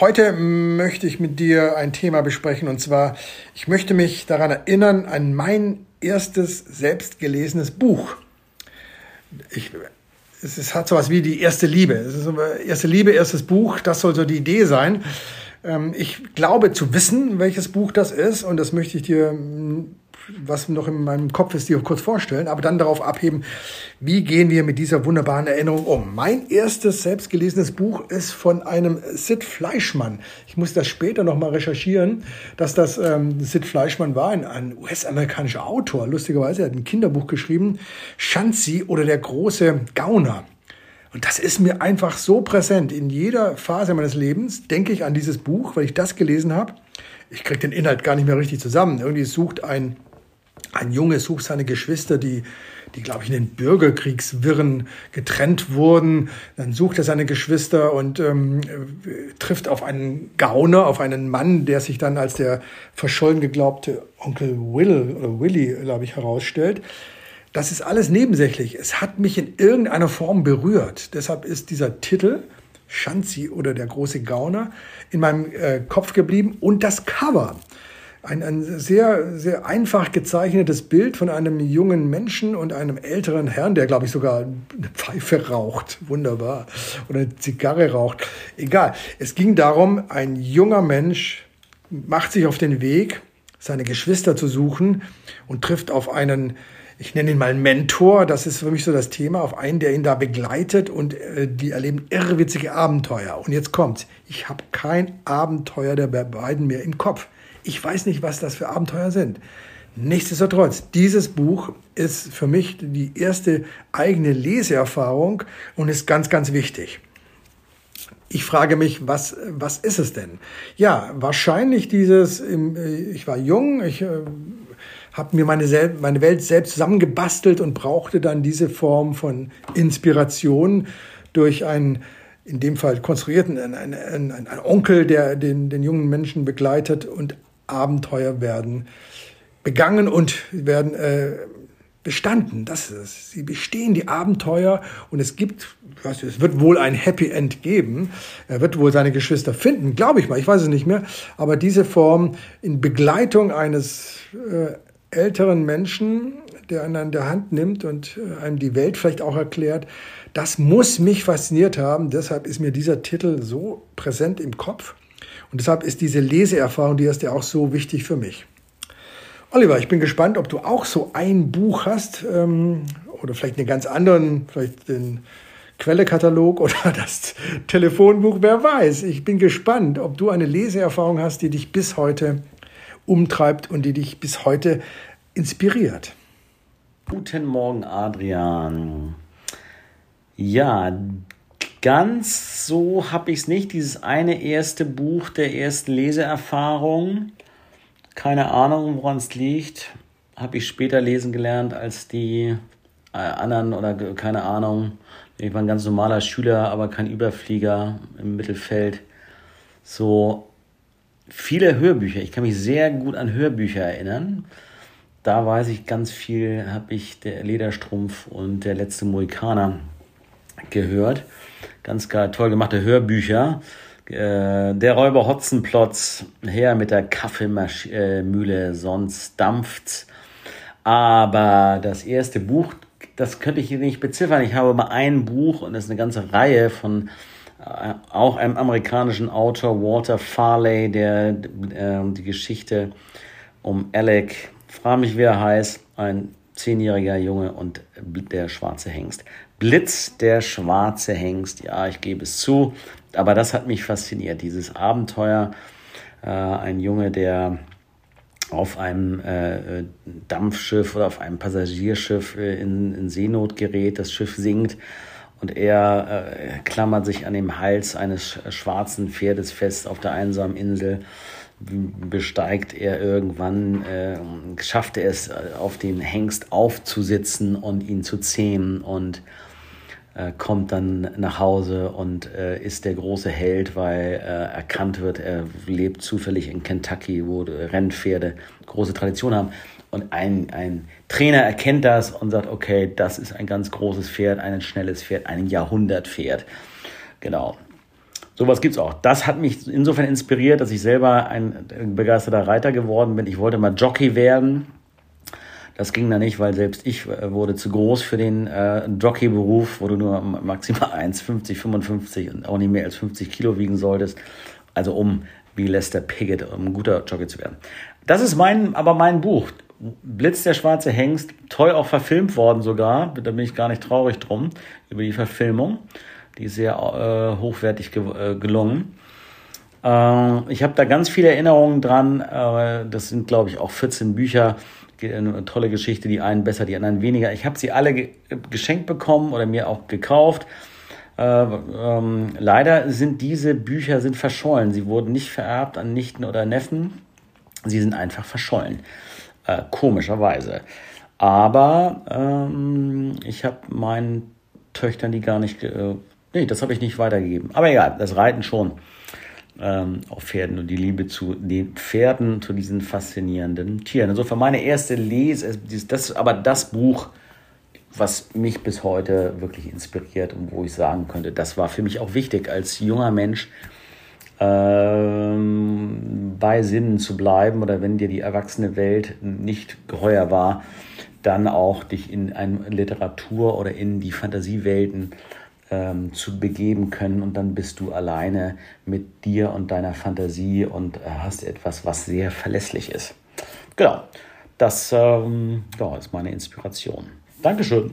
Heute möchte ich mit dir ein Thema besprechen und zwar, ich möchte mich daran erinnern an mein erstes selbstgelesenes Buch. Ich, es, es hat sowas wie die erste Liebe. Es ist erste Liebe, erstes Buch, das soll so die Idee sein. Ähm, ich glaube zu wissen, welches Buch das ist und das möchte ich dir, was noch in meinem Kopf ist, dir kurz vorstellen, aber dann darauf abheben, wie gehen wir mit dieser wunderbaren Erinnerung um. Mein erstes selbstgelesenes Buch ist von einem Sid Fleischmann. Ich muss das später noch mal recherchieren, dass das ähm, Sid Fleischmann war, ein, ein US-amerikanischer Autor. Lustigerweise, er hat ein Kinderbuch geschrieben, Schanzi oder der große Gauner. Und das ist mir einfach so präsent. In jeder Phase meines Lebens denke ich an dieses Buch, weil ich das gelesen habe. Ich kriege den Inhalt gar nicht mehr richtig zusammen. Irgendwie sucht ein, ein Junge, sucht seine Geschwister, die, die glaube ich, in den Bürgerkriegswirren getrennt wurden. Dann sucht er seine Geschwister und ähm, trifft auf einen Gauner, auf einen Mann, der sich dann als der verschollen geglaubte Onkel Will oder Willy, glaube ich, herausstellt. Das ist alles nebensächlich. Es hat mich in irgendeiner Form berührt. Deshalb ist dieser Titel Schanzi oder der große Gauner in meinem äh, Kopf geblieben und das Cover. Ein, ein sehr, sehr einfach gezeichnetes Bild von einem jungen Menschen und einem älteren Herrn, der, glaube ich, sogar eine Pfeife raucht. Wunderbar. Oder eine Zigarre raucht. Egal. Es ging darum, ein junger Mensch macht sich auf den Weg, seine Geschwister zu suchen und trifft auf einen ich nenne ihn mal Mentor, das ist für mich so das Thema, auf einen, der ihn da begleitet und äh, die erleben irrwitzige Abenteuer. Und jetzt kommt's, ich habe kein Abenteuer der beiden mehr im Kopf. Ich weiß nicht, was das für Abenteuer sind. Nichtsdestotrotz, dieses Buch ist für mich die erste eigene Leseerfahrung und ist ganz, ganz wichtig. Ich frage mich, was, was ist es denn? Ja, wahrscheinlich dieses, äh, ich war jung, ich äh, habe mir meine, Sel meine Welt selbst zusammengebastelt und brauchte dann diese Form von Inspiration durch einen, in dem Fall konstruierten, einen, einen, einen Onkel, der den, den jungen Menschen begleitet und Abenteuer werden begangen und werden äh, bestanden. Das ist es. Sie bestehen die Abenteuer und es gibt, weiß nicht, es wird wohl ein Happy End geben. Er wird wohl seine Geschwister finden, glaube ich mal. Ich weiß es nicht mehr. Aber diese Form in Begleitung eines äh, älteren Menschen, der einen an der Hand nimmt und äh, einem die Welt vielleicht auch erklärt. Das muss mich fasziniert haben. Deshalb ist mir dieser Titel so präsent im Kopf. Und deshalb ist diese Leseerfahrung, die ist ja auch so wichtig für mich. Oliver, ich bin gespannt, ob du auch so ein Buch hast ähm, oder vielleicht einen ganz anderen, vielleicht den Quellekatalog oder das Telefonbuch, wer weiß. Ich bin gespannt, ob du eine Leseerfahrung hast, die dich bis heute umtreibt und die dich bis heute inspiriert. Guten Morgen, Adrian. Ja, ganz so habe ich es nicht. Dieses eine erste Buch der ersten Leseerfahrung. Keine Ahnung, woran es liegt. Habe ich später lesen gelernt als die äh, anderen oder keine Ahnung. Ich war ein ganz normaler Schüler, aber kein Überflieger im Mittelfeld. So viele Hörbücher. Ich kann mich sehr gut an Hörbücher erinnern. Da weiß ich ganz viel, habe ich der Lederstrumpf und der letzte Mohikaner gehört. Ganz toll gemachte Hörbücher. Äh, der Räuber Hotzenplotz, her mit der Kaffeemühle, sonst dampft's. Aber das erste Buch, das könnte ich hier nicht beziffern. Ich habe mal ein Buch und das ist eine ganze Reihe von äh, auch einem amerikanischen Autor, Walter Farley, der äh, die Geschichte um Alec, frage mich, wer er heißt, ein zehnjähriger Junge und der schwarze Hengst. Blitz, der schwarze Hengst, ja, ich gebe es zu, aber das hat mich fasziniert, dieses Abenteuer. Äh, ein Junge, der auf einem äh, Dampfschiff oder auf einem Passagierschiff äh, in, in, Seenot gerät, das Schiff sinkt und er äh, klammert sich an dem Hals eines schwarzen Pferdes fest auf der einsamen Insel, besteigt er irgendwann, äh, schafft er es, auf den Hengst aufzusitzen und ihn zu zähmen und äh, kommt dann nach Hause und äh, ist der große Held, weil äh, erkannt wird, er lebt zufällig in Kentucky, wo Rennpferde große Tradition haben. Und ein, ein Trainer erkennt das und sagt, okay, das ist ein ganz großes Pferd, ein schnelles Pferd, ein Jahrhundertpferd. Genau. Sowas gibt's auch. Das hat mich insofern inspiriert, dass ich selber ein begeisterter Reiter geworden bin. Ich wollte mal Jockey werden das ging da nicht, weil selbst ich äh, wurde zu groß für den äh, Jockey-Beruf, wo du nur maximal 1,50, 55 und auch nicht mehr als 50 Kilo wiegen solltest. Also um wie Lester Piggott, um ein guter Jockey zu werden. Das ist mein, aber mein Buch. Blitz der schwarze Hengst, toll auch verfilmt worden sogar. Da bin ich gar nicht traurig drum über die Verfilmung. Die ist sehr äh, hochwertig ge äh, gelungen. Äh, ich habe da ganz viele Erinnerungen dran. Das sind, glaube ich, auch 14 Bücher eine tolle Geschichte, die einen besser, die anderen weniger. Ich habe sie alle ge geschenkt bekommen oder mir auch gekauft. Äh, ähm, leider sind diese Bücher sind verschollen. Sie wurden nicht vererbt an Nichten oder Neffen. Sie sind einfach verschollen. Äh, komischerweise. Aber ähm, ich habe meinen Töchtern die gar nicht. Äh, nee, das habe ich nicht weitergegeben. Aber egal, das Reiten schon ähm, auf Pferden und die Liebe zu den Pferden, zu diesen faszinierenden Tieren. Insofern meine erste Lese, das aber das Buch, was mich bis heute wirklich inspiriert und wo ich sagen könnte, das war für mich auch wichtig als junger Mensch ähm, bei Sinnen zu bleiben oder wenn dir die erwachsene Welt nicht geheuer war, dann auch dich in eine Literatur oder in die Fantasiewelten äh, ähm, zu begeben können und dann bist du alleine mit dir und deiner Fantasie und äh, hast etwas, was sehr verlässlich ist. Genau, das ähm, ja, ist meine Inspiration. Dankeschön.